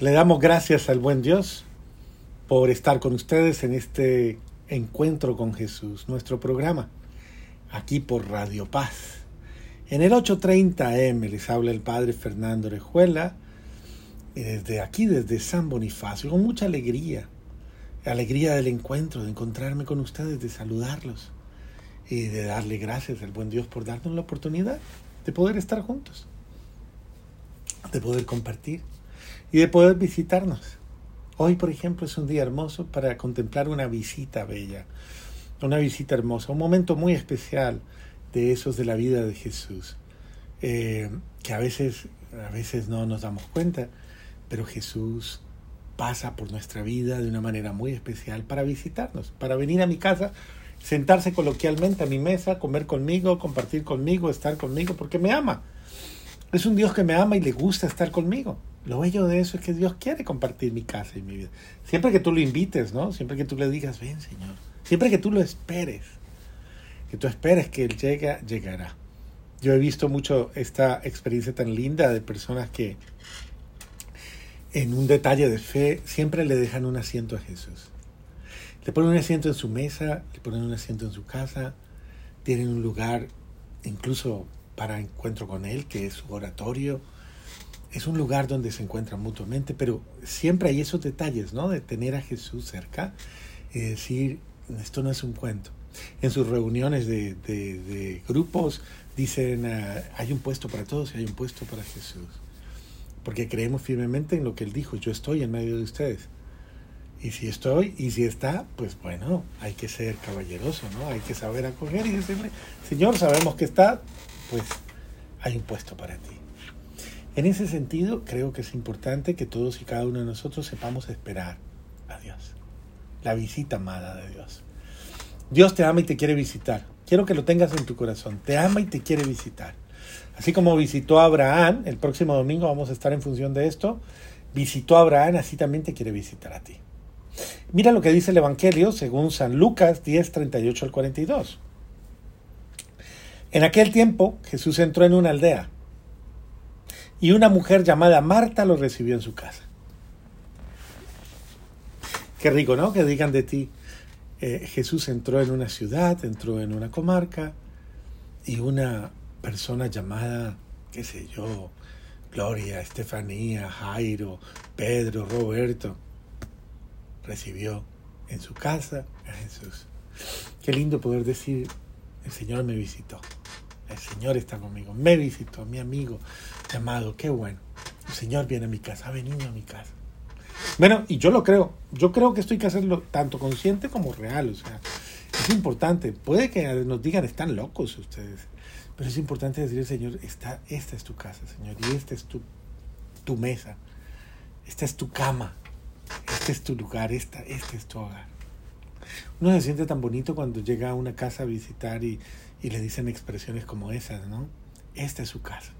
Le damos gracias al buen Dios por estar con ustedes en este encuentro con Jesús, nuestro programa, aquí por Radio Paz. En el 830M les habla el Padre Fernando Orejuela, y desde aquí, desde San Bonifacio, con mucha alegría, alegría del encuentro, de encontrarme con ustedes, de saludarlos y de darle gracias al buen Dios por darnos la oportunidad de poder estar juntos, de poder compartir y de poder visitarnos. Hoy, por ejemplo, es un día hermoso para contemplar una visita bella, una visita hermosa, un momento muy especial de esos de la vida de Jesús, eh, que a veces, a veces no nos damos cuenta, pero Jesús pasa por nuestra vida de una manera muy especial para visitarnos, para venir a mi casa, sentarse coloquialmente a mi mesa, comer conmigo, compartir conmigo, estar conmigo, porque me ama. Es un Dios que me ama y le gusta estar conmigo. Lo bello de eso es que Dios quiere compartir mi casa y mi vida. Siempre que tú lo invites, ¿no? Siempre que tú le digas, ven Señor. Siempre que tú lo esperes. Que tú esperes que Él llegue, llegará. Yo he visto mucho esta experiencia tan linda de personas que en un detalle de fe siempre le dejan un asiento a Jesús. Le ponen un asiento en su mesa, le ponen un asiento en su casa, tienen un lugar incluso para encuentro con Él, que es su oratorio es un lugar donde se encuentran mutuamente, pero siempre hay esos detalles, ¿no? De tener a Jesús cerca y decir, esto no es un cuento. En sus reuniones de, grupos dicen, ah, hay un puesto para todos y hay un puesto para Jesús. Porque creemos firmemente en lo que Él dijo, yo estoy en medio de ustedes. Y si estoy, y si está, pues bueno, hay que ser caballeroso, ¿no? Hay que saber acoger y decirle, Señor, sabemos que está, pues hay un puesto para ti. En ese sentido, creo que es importante que todos y cada uno de nosotros sepamos esperar a Dios, la visita amada de Dios. Dios te ama y te quiere visitar. Quiero que lo tengas en tu corazón. Te ama y te quiere visitar. Así como visitó a Abraham, el próximo domingo vamos a estar en función de esto, visitó a Abraham, así también te quiere visitar a ti. Mira lo que dice el Evangelio según San Lucas 10, 38 al 42. En aquel tiempo Jesús entró en una aldea y una mujer llamada Marta lo recibió en su casa. Qué rico, ¿no? Que digan de ti, eh, Jesús entró en una ciudad, entró en una comarca y una persona llamada, qué sé yo, Gloria, Estefanía, Jairo, Pedro, Roberto, recibió en su casa a Jesús. Qué lindo poder decir, el Señor me visitó, el Señor está conmigo, me visitó, mi amigo, amado, qué bueno. El Señor viene a mi casa, ha venido a mi casa. Bueno, y yo lo creo. Yo creo que esto hay que hacerlo tanto consciente como real. O sea, es importante. Puede que nos digan, están locos ustedes. Pero es importante decir, Señor, esta, esta es tu casa, Señor. Y esta es tu, tu mesa. Esta es tu cama. Este es tu lugar. Esta, este es tu hogar. Uno se siente tan bonito cuando llega a una casa a visitar y, y le dicen expresiones como esas, ¿no? Esta es su casa.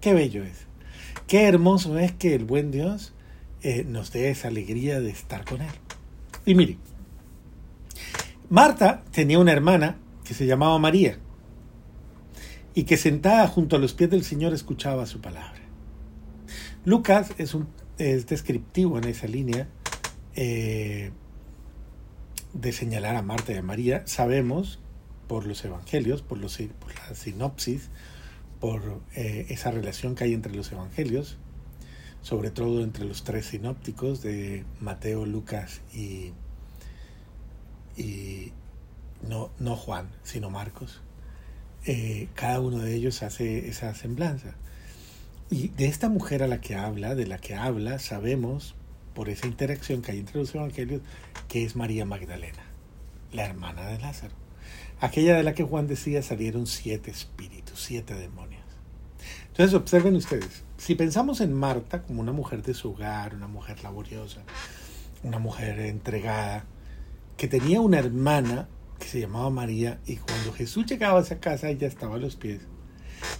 Qué bello es. Qué hermoso es que el buen Dios eh, nos dé esa alegría de estar con Él. Y mire, Marta tenía una hermana que se llamaba María y que sentada junto a los pies del Señor escuchaba su palabra. Lucas es, un, es descriptivo en esa línea eh, de señalar a Marta y a María. Sabemos por los evangelios, por, los, por la sinopsis, por eh, esa relación que hay entre los evangelios, sobre todo entre los tres sinópticos de Mateo, Lucas y, y no, no Juan, sino Marcos. Eh, cada uno de ellos hace esa semblanza. Y de esta mujer a la que habla, de la que habla, sabemos por esa interacción que hay entre los evangelios, que es María Magdalena, la hermana de Lázaro. Aquella de la que Juan decía salieron siete espíritus, siete demonios. Entonces observen ustedes, si pensamos en Marta como una mujer de su hogar, una mujer laboriosa, una mujer entregada, que tenía una hermana que se llamaba María y cuando Jesús llegaba a esa casa ella estaba a los pies.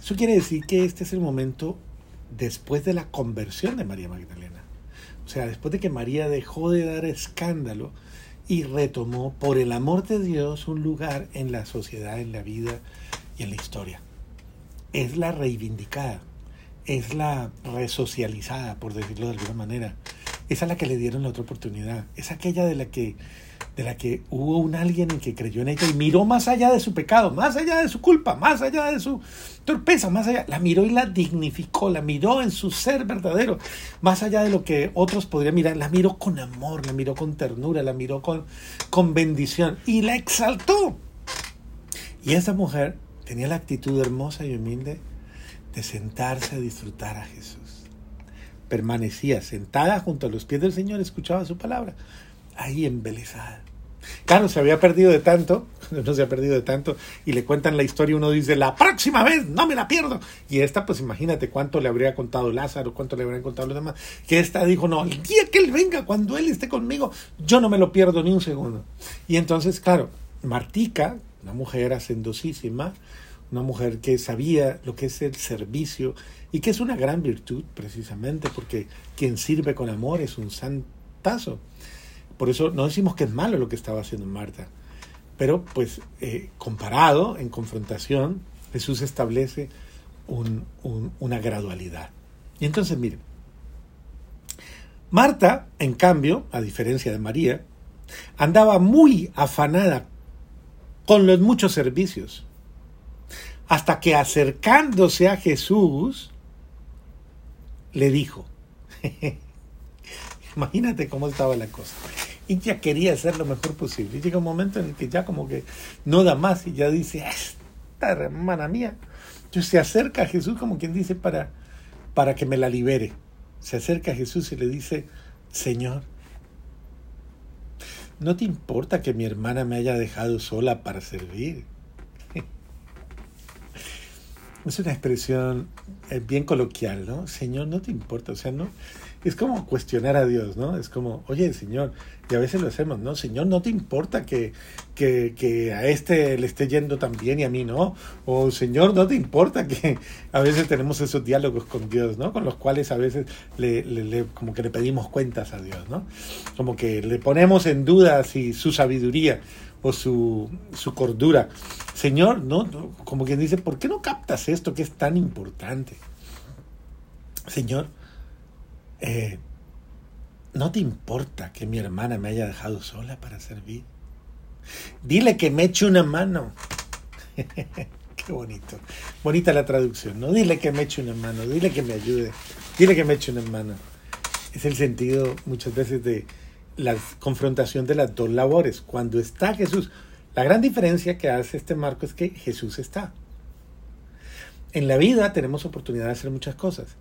Eso quiere decir que este es el momento después de la conversión de María Magdalena. O sea, después de que María dejó de dar escándalo y retomó por el amor de Dios un lugar en la sociedad, en la vida y en la historia es la reivindicada, es la resocializada, por decirlo de alguna manera. Es la que le dieron la otra oportunidad. Es aquella de la que de la que hubo un alguien en que creyó en ella y miró más allá de su pecado, más allá de su culpa, más allá de su torpeza, más allá, la miró y la dignificó, la miró en su ser verdadero, más allá de lo que otros podrían mirar, la miró con amor, la miró con ternura, la miró con, con bendición y la exaltó. Y esa mujer tenía la actitud hermosa y humilde de sentarse a disfrutar a Jesús. Permanecía sentada junto a los pies del Señor, escuchaba su palabra ahí embelesada. Claro, se había perdido de tanto, no se ha perdido de tanto, y le cuentan la historia, uno dice, la próxima vez no me la pierdo. Y esta, pues imagínate cuánto le habría contado Lázaro, cuánto le habrían contado los demás, que esta dijo, no, el día que él venga, cuando él esté conmigo, yo no me lo pierdo ni un segundo. Y entonces, claro, Martica, una mujer hacendosísima, una mujer que sabía lo que es el servicio y que es una gran virtud precisamente, porque quien sirve con amor es un santazo. Por eso no decimos que es malo lo que estaba haciendo Marta, pero pues eh, comparado, en confrontación, Jesús establece una gradualidad. Y entonces, miren, Marta, en cambio, a diferencia de María, andaba muy afanada con los muchos servicios, hasta que acercándose a Jesús, le dijo, Imagínate cómo estaba la cosa. Y ya quería hacer lo mejor posible. Y llega un momento en el que ya como que no da más y ya dice, esta hermana mía. Entonces se acerca a Jesús como quien dice para, para que me la libere. Se acerca a Jesús y le dice, Señor, ¿no te importa que mi hermana me haya dejado sola para servir? Es una expresión eh, bien coloquial, ¿no? Señor, no te importa, o sea, no, es como cuestionar a Dios, ¿no? Es como, oye, Señor, y a veces lo hacemos, ¿no? Señor, ¿no te importa que, que, a este le esté yendo tan bien y a mí no? O Señor, ¿no te importa que a veces tenemos esos diálogos con Dios, ¿no? Con los cuales a veces le, le, como que le pedimos cuentas a Dios, ¿no? Como que le ponemos en duda si su sabiduría o su, su cordura. Señor, ¿no? Como quien dice, ¿por qué no captas esto que es tan importante? Señor, eh, ¿no te importa que mi hermana me haya dejado sola para servir? Dile que me eche una mano. Qué bonito. Bonita la traducción, ¿no? Dile que me eche una mano, dile que me ayude, dile que me eche una mano. Es el sentido muchas veces de la confrontación de las dos labores. Cuando está Jesús, la gran diferencia que hace este marco es que Jesús está. En la vida tenemos oportunidad de hacer muchas cosas.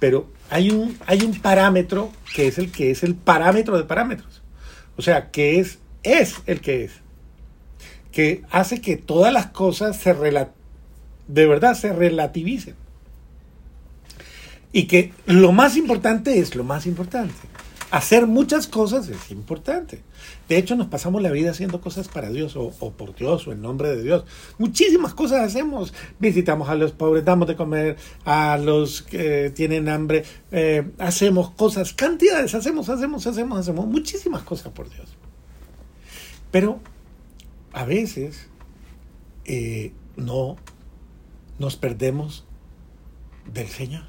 Pero hay un, hay un parámetro que es el que es el parámetro de parámetros. O sea, que es, es el que es. Que hace que todas las cosas se de verdad se relativicen. Y que lo más importante es lo más importante hacer muchas cosas es importante. De hecho, nos pasamos la vida haciendo cosas para Dios o, por Dios o en nombre de Dios. Muchísimas cosas hacemos. Visitamos a los pobres, damos de comer a los que tienen hambre, eh, hacemos cosas, cantidades, hacemos, hacemos, hacemos, hacemos muchísimas cosas por Dios. Pero a veces eh, no nos perdemos del Señor.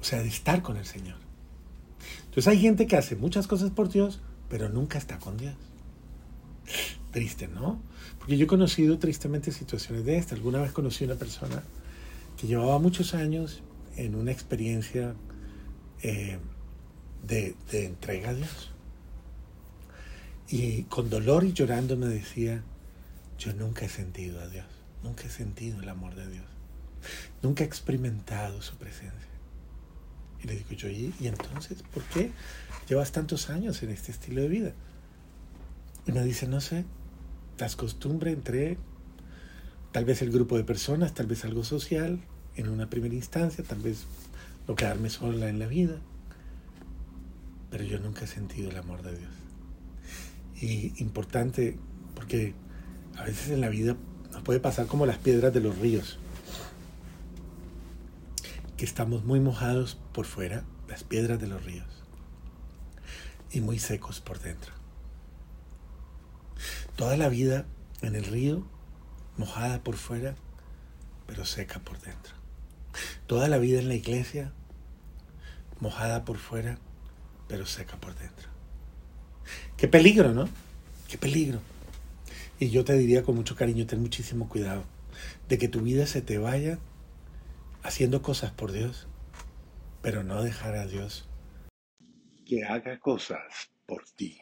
O sea, de estar con el Señor. Entonces hay gente que hace muchas cosas por Dios, pero nunca está con Dios. Triste, ¿no? Porque yo he conocido tristemente situaciones de esta. Alguna vez conocí una persona que llevaba muchos años en una experiencia eh, de, de entrega a Dios. Y con dolor y llorando me decía, yo nunca he sentido a Dios, nunca he sentido el amor de Dios, nunca he experimentado su presencia. Y le digo yo, ¿y, entonces por qué llevas tantos años en este estilo de vida? Y me dice, no sé, las costumbres entre tal vez el grupo de personas, tal vez algo social en una primera instancia, tal vez lo quedarme sola en la vida. Pero yo nunca he sentido el amor de Dios. Y importante, porque a veces en la vida nos puede pasar como las piedras de los ríos que estamos muy mojados por fuera, las piedras de los ríos, y muy secos por dentro. Toda la vida en el río, mojada por fuera, pero seca por dentro. Toda la vida en la iglesia, mojada por fuera, pero seca por dentro. Qué peligro, ¿no? Qué peligro. Y yo te diría con mucho cariño, ten muchísimo cuidado de que tu vida se te vaya haciendo cosas por Dios, pero no dejar a Dios que haga cosas por ti.